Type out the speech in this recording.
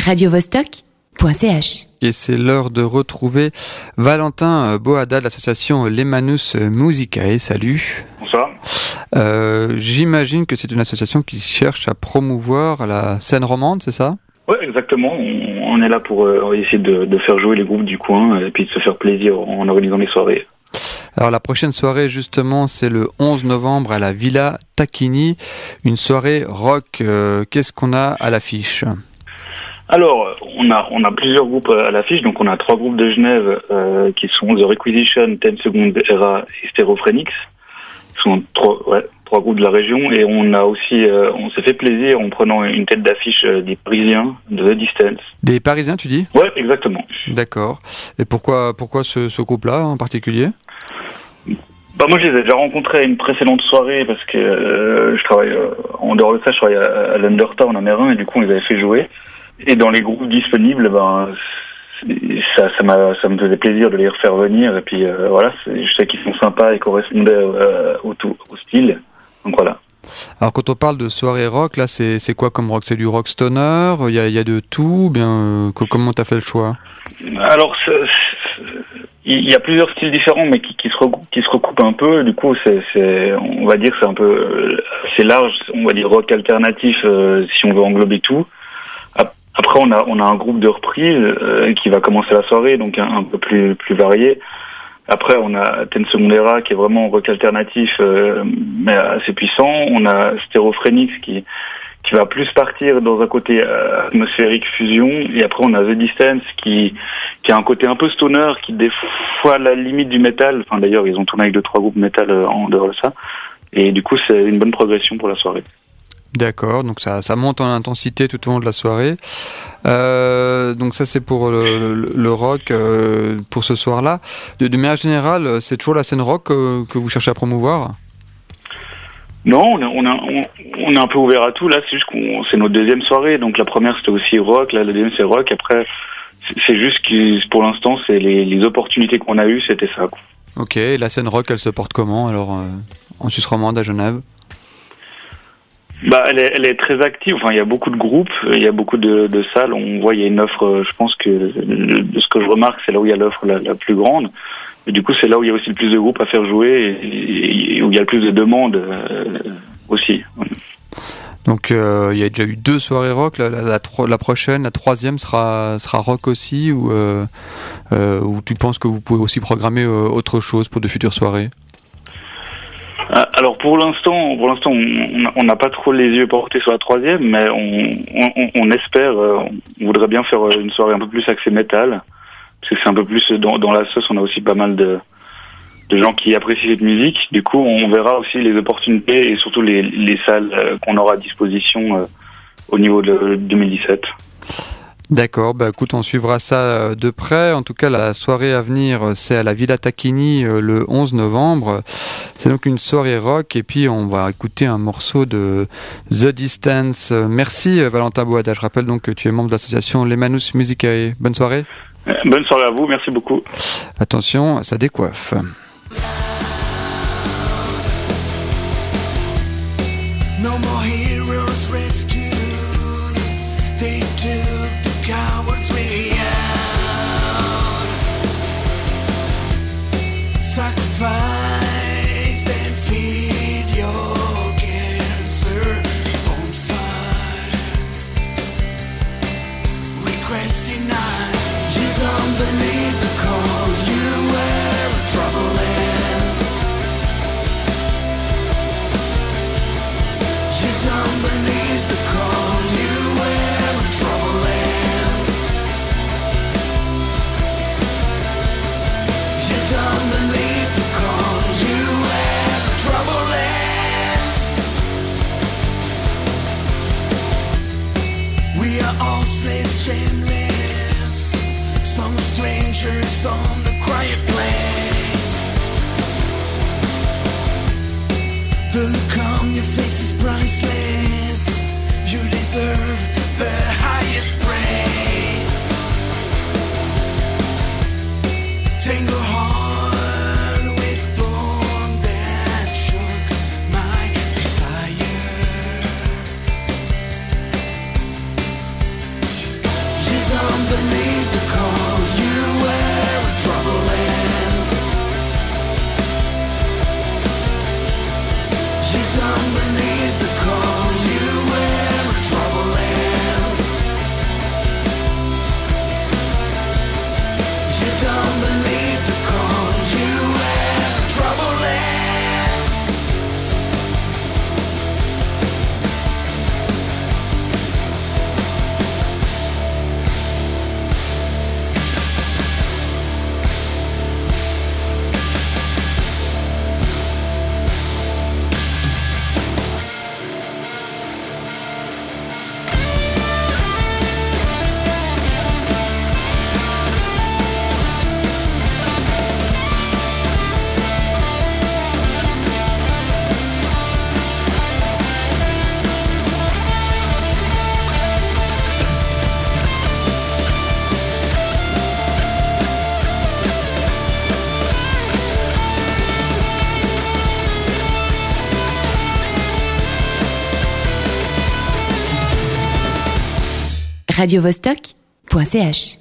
radiovostok.ch. Et c'est l'heure de retrouver Valentin Boada de l'association Lemanus Musicae. Salut. Bonsoir. Euh, J'imagine que c'est une association qui cherche à promouvoir la scène romande, c'est ça? Oui, exactement. On, on, est là pour euh, essayer de, de, faire jouer les groupes du coin et puis de se faire plaisir en organisant les soirées. Alors la prochaine soirée justement c'est le 11 novembre à la Villa Tacchini, une soirée rock. Euh, Qu'est-ce qu'on a à l'affiche? Alors, on a on a plusieurs groupes à l'affiche. Donc, on a trois groupes de Genève euh, qui sont The Requisition, Ten Second Era et Stereophrenics. Ce sont trois, ouais, trois groupes de la région. Et on a aussi, euh, on s'est fait plaisir en prenant une tête d'affiche euh, des Parisiens de The Distance. Des Parisiens, tu dis? Ouais, exactement. D'accord. Et pourquoi pourquoi ce, ce groupe-là en particulier? Bah moi je les ai déjà rencontrés à une précédente soirée parce que euh, je travaille euh, en dehors de ça je travaille à, à l'Undertown en Amérin et du coup on les avait fait jouer et dans les groupes disponibles ben ça ça me faisait plaisir de les refaire venir et puis euh, voilà je sais qu'ils sont sympas et correspondaient euh, au, tout, au style donc voilà alors quand on parle de soirée rock, là c'est quoi comme rock? C'est du rock stoner? Il y a, y a de tout Bien, euh, comment t'as fait le choix? Alors il y a plusieurs styles différents, mais qui, qui, se, recoupent, qui se recoupent un peu. Du coup, c'est, on va dire, c'est un peu, c'est large. On va dire rock alternatif, euh, si on veut englober tout. Après, on a, on a un groupe de reprises euh, qui va commencer la soirée, donc un, peu plus, plus varié. Après, on a Ten Secondera qui est vraiment rock alternatif, euh, mais assez puissant. On a Stereophrenics qui qui va plus partir dans un côté euh, atmosphérique fusion et après on a The Distance qui qui a un côté un peu stoner qui des fois la limite du métal enfin d'ailleurs ils ont tourné avec deux trois groupes métal euh, en dehors de ça et du coup c'est une bonne progression pour la soirée D'accord, donc ça, ça monte en intensité tout au long de la soirée. Euh, donc ça c'est pour le, le, le rock euh, pour ce soir-là. De, de manière générale, c'est toujours la scène rock euh, que vous cherchez à promouvoir? Non, on, a, on, a, on, est un peu ouvert à tout. Là, c'est juste qu'on c'est notre deuxième soirée. Donc la première c'était aussi rock, là la deuxième c'est rock. Après, c'est juste que pour l'instant, c'est les, les, opportunités qu'on a eues, c'était ça. Quoi. Ok, la scène rock, elle se porte comment alors euh, en Suisse romande à Genève? Bah, elle est, elle est très active. Enfin, il y a beaucoup de groupes, il y a beaucoup de, salles. On voit, il y a une offre. Je pense que ce que je remarque, c'est là où il y a l'offre la, la plus grande. Et du coup, c'est là où il y a aussi le plus de groupes à faire jouer et, où il y a le plus de demandes euh, aussi. Donc euh, il y a déjà eu deux soirées rock. La, la, prochaine, la troisième sera sera rock aussi ou euh, euh, tu penses que vous pouvez aussi programmer euh, autre chose pour de futures soirées? Alors pour l'instant, pour l'instant, on n'a pas trop les yeux portés sur la troisième, mais on, on, espère, on voudrait bien faire une soirée un peu plus axée métal parce que c'est un peu plus dans, dans la sauce. On a aussi pas mal de, de gens qui apprécient cette musique. Du coup, on verra aussi les opportunités et surtout les, les salles euh, qu'on aura à disposition euh, au niveau de 2017. D'accord, bah écoute, on suivra ça de près. En tout cas, la soirée à venir, c'est à la Villa Tacchini le 11 novembre. C'est donc une soirée rock et puis on va écouter un morceau de The Distance. Merci Valentin Boada. Je rappelle donc que tu es membre de l'association Lemanus Musicae. Bonne soirée. Bonne soirée à vous, merci beaucoup. Attention, ça décoiffe. No more heroes rescued. They took the cowards we are. Sacrifice. Strangers on the quiet place. The look on your face is priceless. You deserve don't believe radiovostok.ch